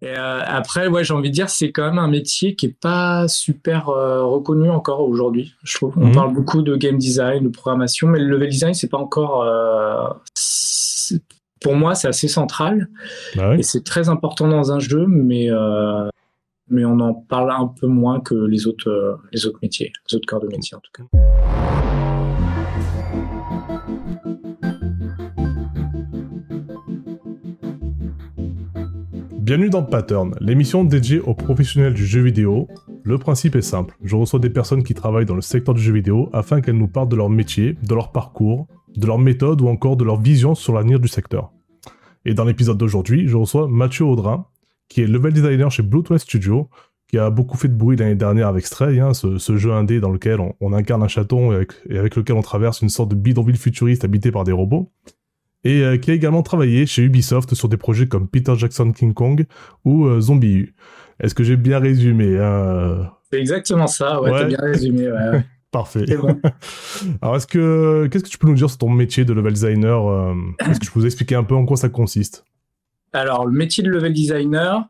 Et euh, après, ouais, j'ai envie de dire, c'est quand même un métier qui est pas super euh, reconnu encore aujourd'hui. Je trouve. On Mhm. parle beaucoup de game design, de programmation, mais le level design, c'est pas encore. euh, pour moi, c'est assez central Bah oui. et c'est très important dans un jeu, mais mais on en parle un peu moins que les autres les autres métiers, les autres corps de métier en tout cas. Bienvenue dans Pattern, l'émission dédiée aux professionnels du jeu vidéo. Le principe est simple, je reçois des personnes qui travaillent dans le secteur du jeu vidéo afin qu'elles nous parlent de leur métier, de leur parcours, de leur méthode ou encore de leur vision sur l'avenir du secteur. Et dans l'épisode d'aujourd'hui, je reçois Mathieu Audrin, qui est level designer chez Bluetooth Studio, qui a beaucoup fait de bruit l'année dernière avec Stray, hein, ce, jeu indé dans lequel on, on incarne un chaton et avec, et avec lequel on traverse une sorte de bidonville futuriste habité par des robots et euh, qui a également travaillé chez Ubisoft sur des projets comme Peter Jackson King Kong ou euh, Zombie U. Est-ce que j'ai bien résumé hein C'est exactement ça. Ouais, Ouais. t'as bien résumé. Ouais. Parfait. Bon. Alors, est-ce que qu'est-ce que tu peux nous dire sur ton métier de level designer euh, Est-ce que tu peux nous expliquer un peu en quoi ça consiste? Alors, le métier de level designer,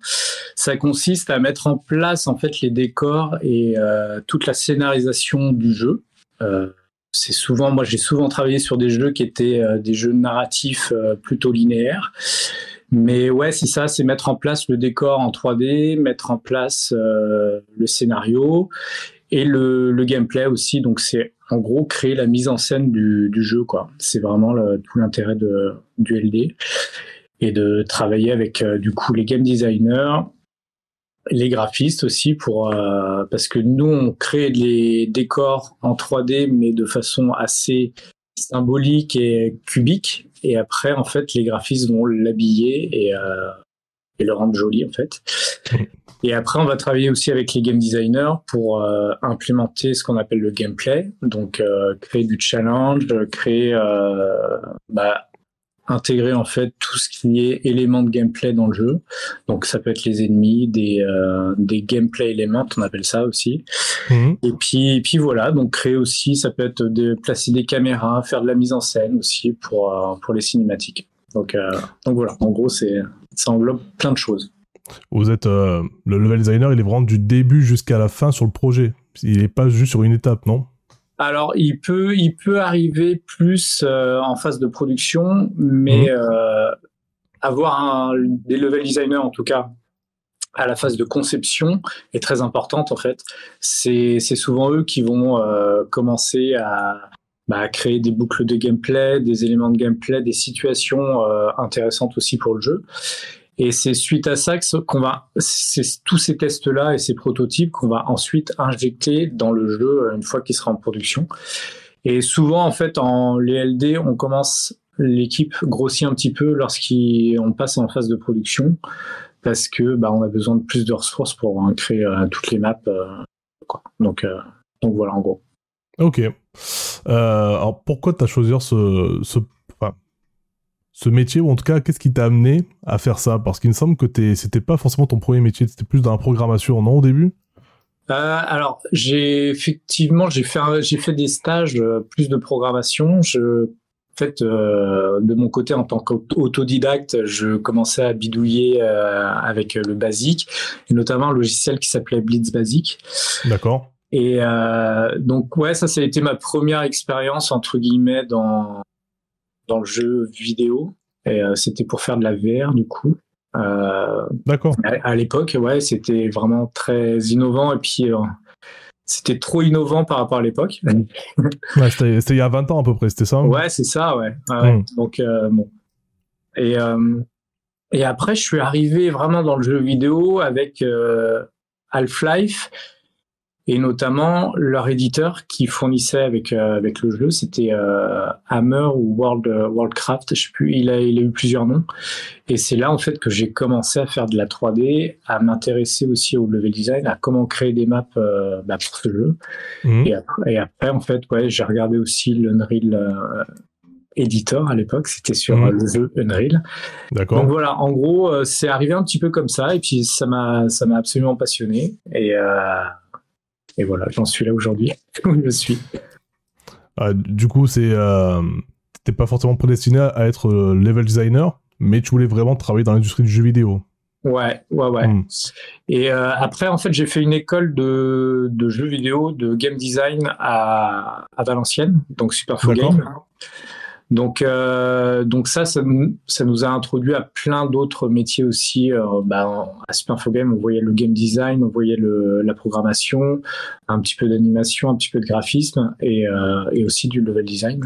ça consiste à mettre en place en fait les décors et euh, toute la scénarisation du jeu. Euh, c'est souvent, moi, j'ai souvent travaillé sur des jeux qui étaient euh, des jeux narratifs euh, plutôt linéaires. Mais ouais, c'est ça, c'est mettre en place le décor en 3D, mettre en place euh, le scénario et le, gameplay aussi. Donc, c'est en gros créer la mise en scène du, jeu, quoi. C'est vraiment tout l'intérêt de, du LD et de travailler avec du coup les game designers, les graphistes aussi pour euh, parce que nous on crée les décors en 3D mais de façon assez symbolique et cubique et après en fait les graphistes vont l'habiller et euh, et le rendre joli en fait. Et après on va travailler aussi avec les game designers pour euh, implémenter ce qu'on appelle le gameplay, donc euh, créer du challenge, créer euh, bah, intégrer en fait tout ce qui est éléments de gameplay dans le jeu. Donc ça peut être les ennemis, des, euh, des gameplay éléments, on appelle ça aussi. Mhm. Et puis, et puis voilà, donc créer aussi, ça peut être de placer des caméras, faire de la mise en scène aussi pour, euh, pour les cinématiques. Donc, euh, donc voilà, en gros, c'est, ça englobe plein de choses. Vous êtes le level designer, il est vraiment du début jusqu'à la fin sur le projet. Il est pas juste sur une étape, non? Alors, il peut, il peut arriver plus euh, en phase de production, mais euh, avoir un, des level designers, en tout cas, à la phase de conception, est très importante, en fait. C'est c'est souvent eux qui vont euh, commencer à, bah, à créer des boucles de gameplay, des éléments de gameplay, des situations euh, intéressantes aussi pour le jeu. Et c'est suite à ça qu'on va, c'est tous ces tests-là et ces prototypes qu'on va ensuite injecter dans le jeu euh, une fois qu'il sera en production. Et souvent, en fait, en LD, on commence, l'équipe grossit un petit peu lorsqu'on passe en phase de production parce que bah, on a besoin de plus de ressources pour euh, créer euh, toutes les maps. euh. Donc, donc voilà, en gros. Ok. Alors pourquoi t'as choisi ce, ce, ce métier, ou en tout cas, qu'est-ce qui t'a amené à faire ça? Parce qu'il me semble que t'es- c'était pas forcément ton premier métier, c'était plus dans la programmation, non, au début? Euh, alors, j'ai effectivement, j'ai fait, j'ai fait des stages euh, plus de programmation. Je, en fait, euh, de mon côté, en tant qu'autodidacte, je commençais à bidouiller euh, avec le basique, et notamment un logiciel qui s'appelait Blitz Basic. D'accord. Et euh, donc, ouais, ça, ça a été ma première expérience, entre guillemets, dans, dans le jeu vidéo. Et euh, c'était pour faire de la VR, du coup. Euh, D'accord. à, à l'époque, ouais, c'était vraiment très innovant et puis euh, c'était trop innovant par rapport à l'époque. Ouais, c'était il y a 20 ans à peu près, c'était ça Ouais, c'est ça, ouais. Ouais, ouais. Mm. Donc euh, bon. Et euh, et après, je suis arrivé vraiment dans le jeu vidéo avec euh, Half-Life et notamment leur éditeur qui fournissait avec euh, avec le jeu, c'était euh, Hammer ou World Worldcraft, je sais plus. Il a il a eu plusieurs noms. Et c'est là en fait que j'ai commencé à faire de la 3D, à m'intéresser aussi au level design, à comment créer des maps euh, bah, pour ce jeu. Mhm. Et après, et après, en fait, ouais, j'ai regardé aussi l'Unreal euh, Editor à l'époque, c'était sur Mhm. euh, le jeu Unreal. D'accord. Donc voilà, en gros, euh, c'est arrivé un petit peu comme ça, et puis ça m'a, ça m'a absolument passionné, et euh, et voilà, j'en suis là aujourd'hui où je suis. Ah, du coup, c'est, euh, t'es pas forcément prédestiné à être euh, level designer, mais tu voulais vraiment travailler dans l'industrie du jeu vidéo. Ouais, ouais, ouais. Hmm. Et euh, après, en fait, j'ai fait une école de, de, jeux vidéo, de game design à, à Valenciennes, donc Superfo Game. Donc, euh, donc ça, ça, ça, nous a introduit à plein d'autres métiers aussi. Euh, bah, à Superfo Game, on voyait le game design, on voyait le, la programmation, un petit peu d'animation, un petit peu de graphisme et, euh, et aussi du level design.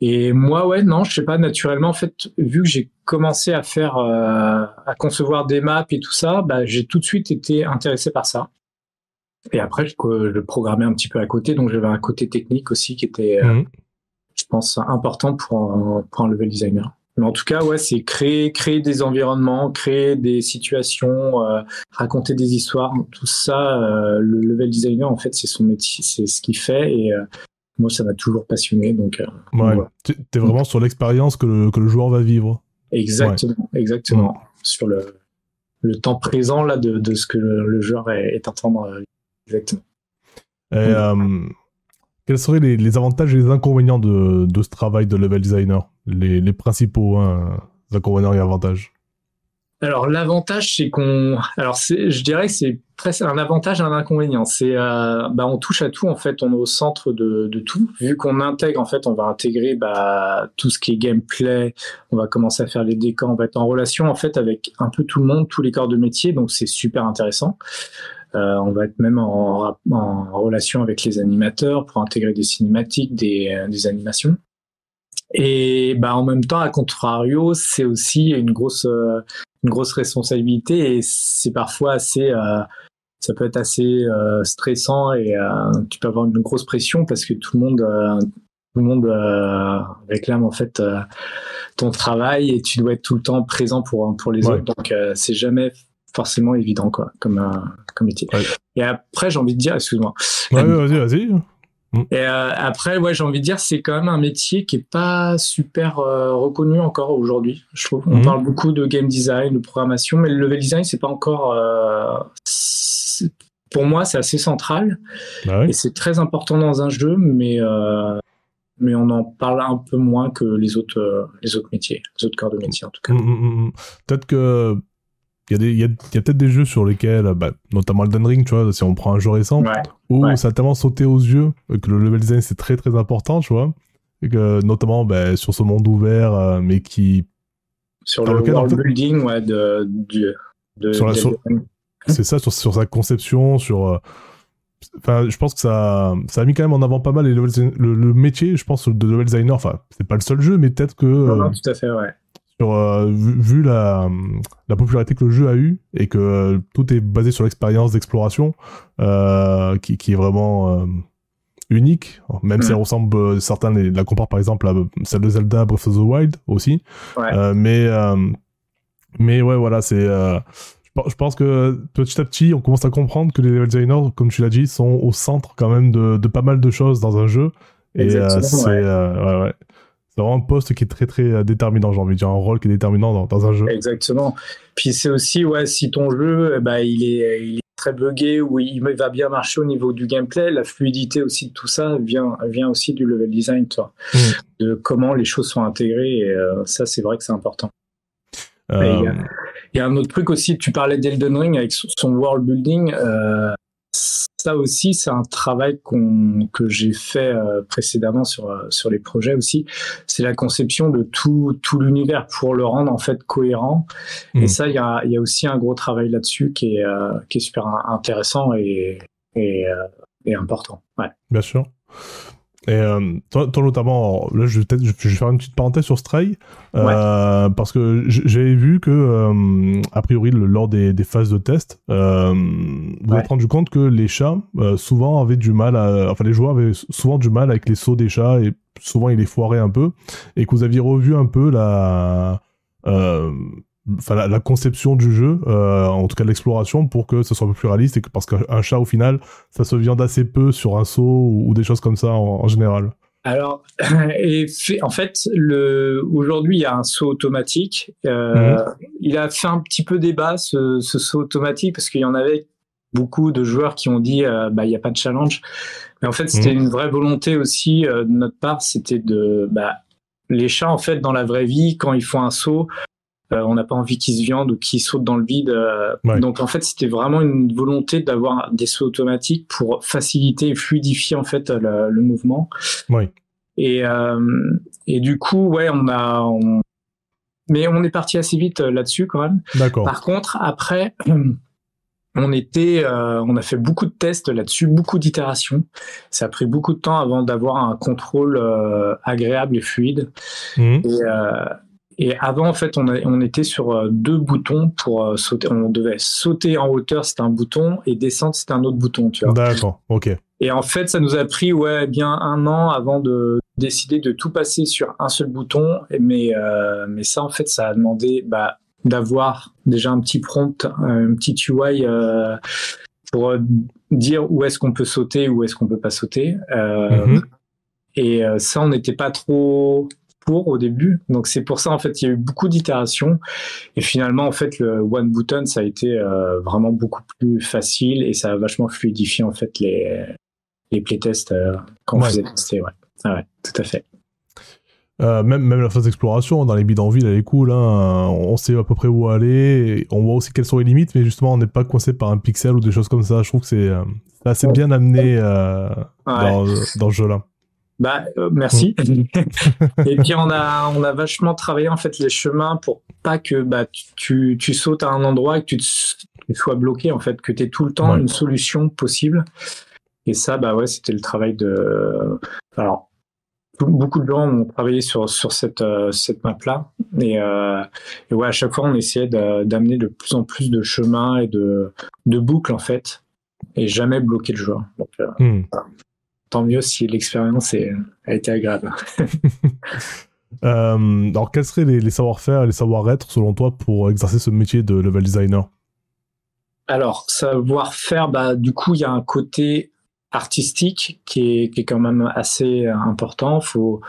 Et moi, ouais, non, je sais pas, naturellement, en fait, vu que j'ai commencé à faire, euh, à concevoir des maps et tout ça, bah, j'ai tout de suite été intéressé par ça. Et après, je, je programmais un petit peu à côté, donc j'avais un côté technique aussi qui était, je pense, important pour un, pour un level designer. Mais en tout cas, ouais, c'est créer, créer des environnements, créer des situations, euh, raconter des histoires, tout ça. Euh, le level designer, en fait, c'est son métier, c'est ce qu'il fait. Et euh, moi, ça m'a toujours passionné. Donc, ouais. tu es vraiment sur l'expérience que le, que le joueur va vivre. Exactement, exactement. Sur le, le temps présent là de, de ce que le, joueur est, est en train de exactement. Et, quels seraient les, avantages et les inconvénients de, ce travail de level designer? Les, principaux hein, inconvénients et avantages alors l'avantage c'est qu'on, alors je dirais que c'est un avantage et un inconvénient. C'est, euh, bah, on touche à tout en fait, on est au centre de, de tout. Vu qu'on intègre en fait, on va intégrer bah, tout ce qui est gameplay, on va commencer à faire les décors, on va être en relation en fait avec un peu tout le monde, tous les corps de métier, donc c'est super intéressant. Euh, on va être même en, en, relation avec les animateurs pour intégrer des cinématiques, des, euh, des animations. Et bah en même temps, à contrario, c'est aussi une grosse euh, une grosse responsabilité et c'est parfois assez euh, ça peut être assez euh, stressant et euh, tu peux avoir une grosse pression parce que tout le monde tout le monde réclame en fait ton travail et tu dois être tout le temps présent pour pour les autres donc c'est jamais forcément évident quoi comme comme métier. Et après j'ai envie de dire excuse-moi. Ouais, vas-y vas-y. Mm. Et euh, après, ouais, j'ai envie de dire, c'est quand même un métier qui est pas super euh, reconnu encore aujourd'hui. Je trouve. On mm. parle beaucoup de game design, de programmation, mais le level design, c'est pas encore. Euh, pour moi, c'est assez central bah et c'est très important dans un jeu, mais mais on en parle un peu moins que les autres les autres métiers, les autres corps de métier en tout cas. Mm, Peut-être que il y a, a, a peut-être des jeux sur lesquels, bah, notamment Elden Ring, tu vois, si on prend un jeu récent, où ça a tellement sauté aux yeux que le level design c'est très très important, tu vois. Et que, notamment bah, sur ce monde ouvert, euh, mais qui. Sur le world building, ouais, de, de, sur C'est ça, sur, sur, sa conception, sur. Euh, enfin, je pense que ça, ça a mis quand même en avant pas mal les level, le, le, métier, je pense, de level designer. Enfin, c'est pas le seul jeu, mais peut-être que. Non, non, euh, tout à fait, ouais sur, euh, vu, la, la, popularité que le jeu a eu et que euh, tout est basé sur l'expérience d'exploration euh, qui, qui, est vraiment unique, même si elle ressemble, certains la comparent par exemple à celle de Zelda Breath of the Wild aussi. mais, mais ouais, voilà, c'est. je pense que petit à petit, on commence à comprendre que les level designers, comme tu l'as dit, sont au centre quand même de, de, pas mal de choses dans un jeu. Et c'est ouais, ouais. C'est vraiment un poste qui est très très euh, déterminant, j'ai envie de dire, un rôle qui est déterminant dans, un jeu. Exactement. Puis c'est aussi, ouais, si ton jeu, eh ben, il, est, il est très buggé ou il va bien marcher au niveau du gameplay, la fluidité aussi de tout ça vient, vient aussi du level design, toi. Mm. De comment les choses sont intégrées, et euh, ça, c'est vrai que c'est important. Euh, il y, a un autre truc aussi, tu parlais d'Elden Ring avec son world building ça aussi, c'est un travail que j'ai fait euh, précédemment sur, euh, sur les projets aussi. C'est la conception de tout, tout l'univers pour le rendre en fait cohérent. Et mmh. ça, il y a, y a, aussi un gros travail là-dessus qui est, euh, qui est super intéressant et, et, et important. Ouais. Bien sûr. Et euh, toi, toi, notamment, là, je vais, je vais faire une petite parenthèse sur Stray, euh, parce que j'avais vu que, euh, a priori, lors des, des, phases de test, euh, vous ouais. êtes rendu compte que les chats, euh, souvent, avaient du mal à, enfin, les joueurs avaient souvent du mal avec les sauts des chats et souvent, ils les foiraient un peu, et que vous aviez revu un peu la, enfin la, la, conception du jeu, euh, en tout cas l'exploration, pour que ce soit un peu plus réaliste et que parce qu'un chat au final, ça se viande assez peu sur un saut ou, ou des choses comme ça en, en général. Alors, et fait, en fait, le, aujourd'hui, il y a un saut automatique. Euh, mmh. Il a fait un petit peu débat ce, ce saut automatique parce qu'il y en avait beaucoup de joueurs qui ont dit euh, bah il y a pas de challenge. Mais en fait, c'était mmh. une vraie volonté aussi euh, de notre part, c'était de bah les chats en fait dans la vraie vie quand ils font un saut, on n'a pas envie qu'ils se viandent ou qu'ils sautent dans le vide. Donc en fait, c'était vraiment une volonté d'avoir des sauts automatiques pour faciliter et fluidifier en fait le, le mouvement. Oui. Et, et du coup, ouais, on a, mais on est parti assez vite là-dessus quand même. D'accord. Par contre, après, on était, euh, on a fait beaucoup de tests là-dessus, beaucoup d'itérations. Ça a pris beaucoup de temps avant d'avoir un contrôle euh, agréable et fluide. Mhm. Euh, et, avant, en fait, on, on était sur deux boutons pour sauter. On devait sauter en hauteur, c'était un bouton, et descendre, c'était un autre bouton, tu vois. D'accord, ok. Et en fait, ça nous a pris ouais bien un an avant de décider de tout passer sur un seul bouton. Mais mais ça, en fait, ça a demandé bah d'avoir déjà un petit prompt, un petit UI euh, pour dire où est-ce qu'on peut sauter, où est-ce qu'on peut pas sauter. Euh, mhm. Et euh, ça, on n'était pas trop pour au début. Donc c'est pour ça en fait il y a eu beaucoup d'itérations et finalement en fait le one button ça a été vraiment beaucoup plus facile et ça a vachement fluidifié en fait les les playtests quand on faisait tester ouais. Ah ouais tout à fait. Euh, même, même la phase d'exploration dans les bidonvilles, elle est cool. Hein. On sait à peu près où aller. on voit aussi quelles sont les limites, mais justement, on n'est pas coincé par un pixel ou des choses comme ça. Je trouve que c'est euh, assez bien amené euh, dans, dans, ce jeu-là. Bah, merci. Mm. et puis on a on a vachement travaillé en fait les chemins pour pas que bah tu, tu sautes à un endroit et que tu, sois bloqué en fait, que tu aies tout le temps une solution possible. Et ça bah ouais, c'était le travail de alors beaucoup de gens ont travaillé sur, sur cette, euh, cette map-là. Et, euh, et, ouais, à chaque fois, on essayait d'amener de, plus en plus de chemins et de, de boucles, en fait, et jamais bloquer le joueur. Donc, euh, hmm. Tant mieux si l'expérience a été agréable. alors, quels seraient les, les savoir-faire et les savoir-être, selon toi, pour exercer ce métier de level designer? Alors, savoir-faire, bah, du coup, il y a un côté artistique qui est, qui est quand même assez important. Faut,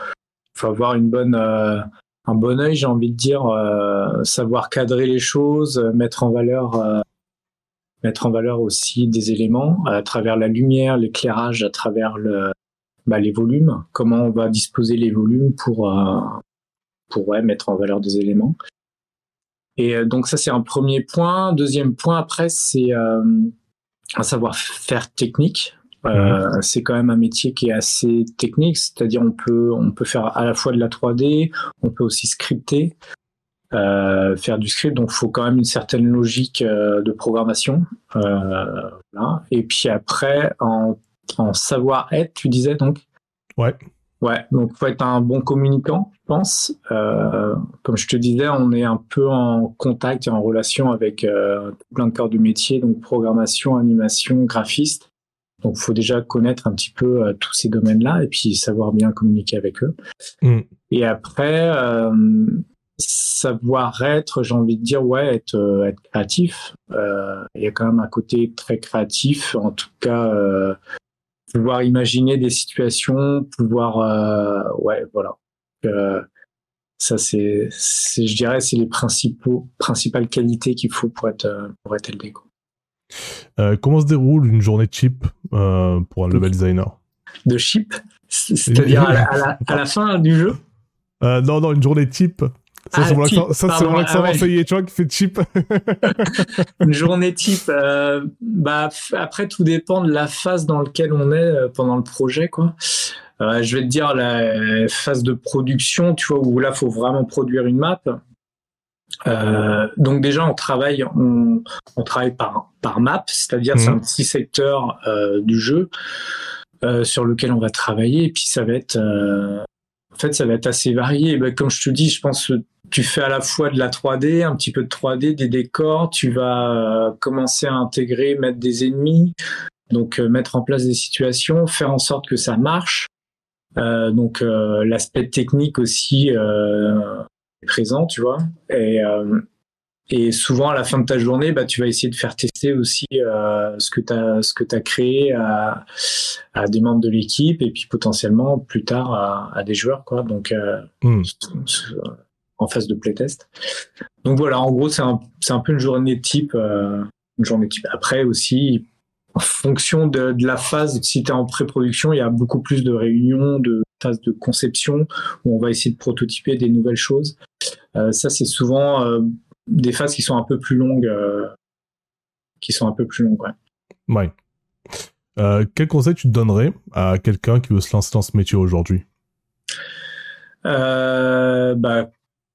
faut avoir une bonne, euh, un bon œil, j'ai envie de dire, euh, savoir cadrer les choses, mettre en valeur, euh, mettre en valeur aussi des éléments à travers la lumière, l'éclairage, à travers le, bah, les volumes. Comment on va disposer les volumes pour, pour ouais, mettre en valeur des éléments. Et donc ça c'est un premier point. Deuxième point après c'est un savoir-faire technique. Euh, c'est quand même un métier qui est assez technique, c'est-à-dire on peut on peut faire à la fois de la 3D, on peut aussi scripter, euh, faire du script, donc il faut quand même une certaine logique euh, de programmation. Euh, là. Et puis après en, en savoir-être, tu disais donc? Ouais. Ouais, donc faut être un bon communicant, je pense. Euh, comme je te disais, on est un peu en contact et en relation avec euh, plein de corps du métier, donc programmation, animation, graphiste. Donc, il faut déjà connaître un petit peu euh, tous ces domaines-là et puis savoir bien communiquer avec eux. Mm. Et après, euh, savoir être, j'ai envie de dire, ouais, être, euh, être créatif. Il y a quand même un côté très créatif, en tout cas, pouvoir imaginer des situations, pouvoir, ouais, voilà. ça, c'est, je dirais, c'est les principaux, principales qualités qu'il faut pour être, pour être LD. Euh, comment se déroule une journée chip euh, pour un level designer? De chip? C'est-à-dire à, la, fin du jeu? Euh, Non, non, une journée type. Ça, c'est mon accent marseillais, tu vois, qui fait chip. une journée type, bah, après, tout dépend de la phase dans laquelle on est pendant le projet, quoi. je vais te dire la phase de production, tu vois, où là, faut vraiment produire une map. Euh, donc déjà on travaille on, on travaille par par map, c'est-à-dire c'est un mhm. petit secteur euh, du jeu euh, sur lequel on va travailler et puis ça va être euh, fait ça va être assez varié. Ben, comme je te dis, je pense que tu fais à la fois de la 3D, un petit peu de 3D, des décors, tu vas euh, commencer à intégrer, mettre des ennemis, donc mettre en place des situations, faire en sorte que ça marche. donc l'aspect technique aussi présent, tu vois. Euh, et souvent, à la fin de ta journée, bah, tu vas essayer de faire tester aussi euh, ce que tu as, ce que as créé à, à des membres de l'équipe et puis potentiellement plus tard à, à des joueurs, quoi. Donc, euh, hmm. en phase de playtest. Donc voilà, en gros, c'est un, c'est un peu une journée type. Euh, une journée type. Après aussi, en fonction de, la phase, si tu es en pré-production, il y a beaucoup plus de réunions, de phases de conception où on va essayer de prototyper des nouvelles choses. Euh, ça, c'est souvent euh, des phases qui sont un peu plus longues, euh, qui sont un peu plus longues, ouais. quel conseil tu te donnerais à quelqu'un qui veut se lancer dans ce métier aujourd'hui? Bah,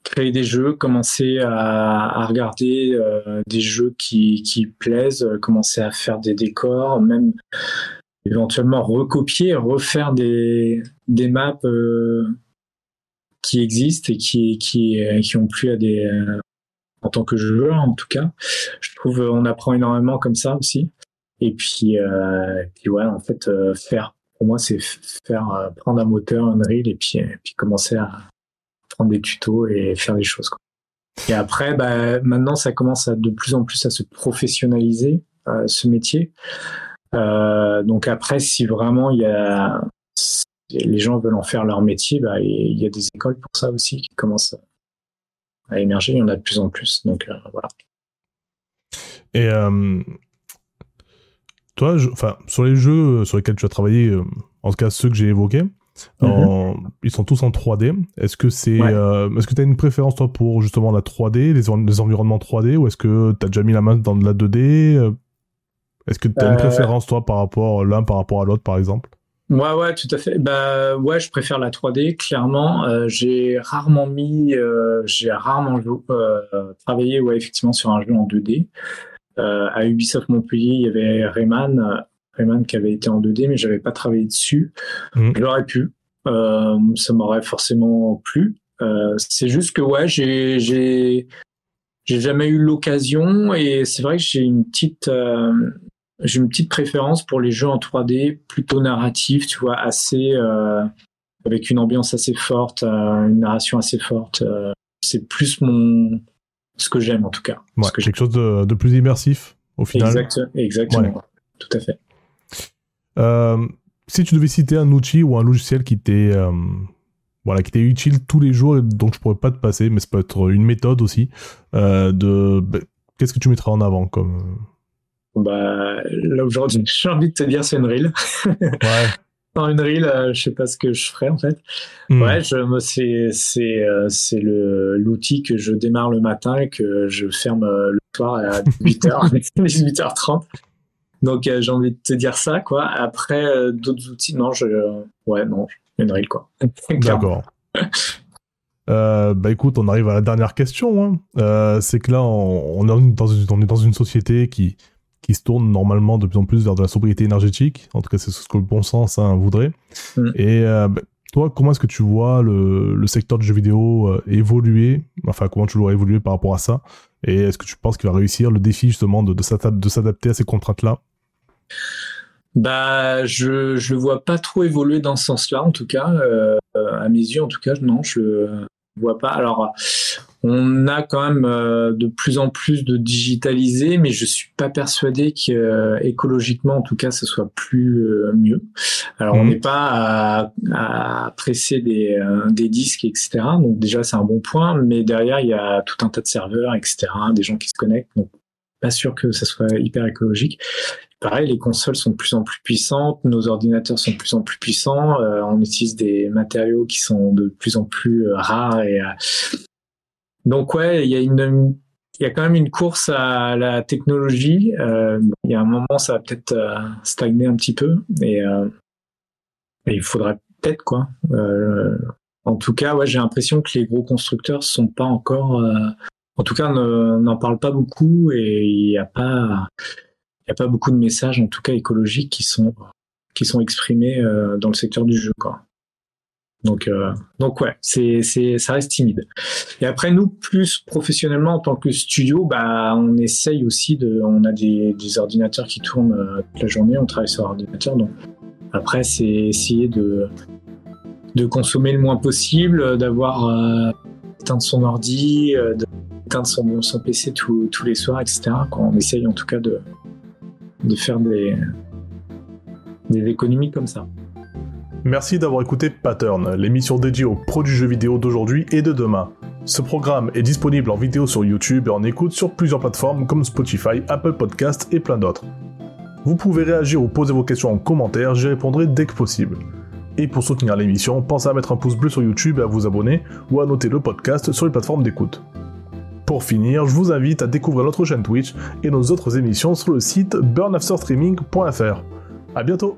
créer des jeux, commencer à, regarder euh, des jeux qui, qui plaisent, euh, commencer à faire des décors, même éventuellement recopier, refaire des, des maps euh, qui existent et qui, qui, qui ont plu à des en tant que joueur en tout cas. Je trouve on apprend énormément comme ça aussi. Et puis, puis ouais, en fait, faire pour moi c'est faire prendre un moteur, un reel et puis, et puis commencer à, prendre des tutos et faire les choses. Et après, bah, maintenant, ça commence à de plus en plus à se professionnaliser euh, ce métier. Euh, donc après, si vraiment il y a les gens veulent en faire leur métier, bah, il y a des écoles pour ça aussi qui commencent à émerger. Il y en a de plus en plus. Donc euh, voilà. Et toi, enfin, sur les jeux sur lesquels tu as travaillé, en tout cas ceux que j'ai évoqués, Mhm. Ils sont tous en 3D. Est-ce que c'est, euh, est-ce que tu as une préférence toi pour justement la 3D, les, environnements 3D, ou est-ce que tu as déjà mis la main dans de la 2D euh? Est-ce que tu as une euh, préférence toi par rapport l'un par rapport à l'autre par exemple? Ouais, ouais, tout à fait. Bah, ouais, je préfère la 3D, clairement. j'ai rarement mis, j'ai rarement travaillé, ouais, effectivement, sur un jeu en 2D. à Ubisoft Montpellier, il y avait Rayman. Rayman qui avait été en 2D, mais j'avais pas travaillé dessus. Mmh. J'aurais pu. Euh, ça m'aurait forcément plu. Euh, c'est juste que ouais, j'ai j'ai j'ai jamais eu l'occasion et c'est vrai que j'ai une petite euh, j'ai une petite préférence pour les jeux en 3D plutôt narratifs, tu vois, assez euh, avec une ambiance assez forte, euh, une narration assez forte. Euh, c'est plus mon ce que j'aime en tout cas. Ouais, quelque chose de, de, plus immersif au final. Exact, exactement. Tout à fait. Si tu devais citer un outil ou un logiciel qui t'est voilà, qui t'est utile tous les jours et dont je pourrais pas te passer, mais ça peut être une méthode aussi, de ben, qu'est-ce que tu mettras en avant comme bah, là aujourd'hui, j'ai envie de te dire c'est une reel. ouais. Dans une reel, je sais pas ce que je ferais en fait. Hmm. Ouais, c'est c'est c'est le l'outil que je démarre le matin et que je ferme le soir à 8h 18h30. Donc euh, j'ai envie de te dire ça, quoi. Après, euh, d'autres outils, non, je, ouais, non, une règle, quoi. D'accord. Euh, bah écoute, on arrive à la dernière question. Hein. c'est que là, on, est dans une, on est dans une société qui, qui se tourne normalement de plus en plus vers de la sobriété énergétique. En tout cas, c'est ce que le bon sens hein, voudrait. Mm. Et bah, toi, comment est-ce que tu vois le, le, secteur du jeu vidéo évoluer? Enfin, comment tu le vois évoluer par rapport à ça? Et est-ce que tu penses qu'il va réussir le défi justement de, de s'adapter à ces contraintes-là? Bah, je je le vois pas trop évoluer dans ce sens-là, en tout cas, euh, à mes yeux, en tout cas, non, je le vois pas. Alors, on a quand même euh, de plus en plus de digitalisé, mais je suis pas persuadé qu'écologiquement, en tout cas, ce soit plus euh, mieux. Alors, on mhm. n'est pas à, à, presser des, des disques, etc. Donc déjà, c'est un bon point, mais derrière, il y a tout un tas de serveurs, etc. Des gens qui se connectent. Donc, pas sûr que ça soit hyper écologique pareil, les consoles sont de plus en plus puissantes, nos ordinateurs sont de plus en plus puissants, euh, on utilise des matériaux qui sont de plus en plus euh, rares et euh, donc ouais, il y a une il y a quand même une course à la technologie. il y a un moment, ça va peut-être stagner un petit peu, et, il faudrait peut-être quoi. en tout cas, ouais, j'ai l'impression que les gros constructeurs sont pas encore, en tout cas, n'en parlent pas beaucoup, et il n'y a pas il n'y a pas beaucoup de messages, en tout cas écologiques, qui sont, qui sont exprimés euh, dans le secteur du jeu. Quoi. Donc, euh, donc ouais, c'est, c'est, ça reste timide. Et après, nous, plus professionnellement, en tant que studio, bah, on essaye aussi de. On a des, ordinateurs qui tournent euh, toute la journée, on travaille sur ordinateur. Donc, après, c'est essayer de, de consommer le moins possible, d'avoir euh, éteint son ordi, d'éteindre son, son PC tous les soirs, etc. Quoi. On essaye en tout cas de, de faire des, des économies comme ça. Merci d'avoir écouté Pattern, l'émission dédiée aux produits jeux vidéo d'aujourd'hui et de demain. Ce programme est disponible en vidéo sur YouTube et en écoute sur plusieurs plateformes comme Spotify, Apple Podcast et plein d'autres. Vous pouvez réagir ou poser vos questions en commentaire, j'y répondrai dès que possible. Et pour soutenir l'émission, pensez à mettre un pouce bleu sur YouTube et à vous abonner ou à noter le podcast sur les plateformes d'écoute. Pour finir, je vous invite à découvrir notre chaîne Twitch et nos autres émissions sur le site burnafterstreaming.fr. A bientôt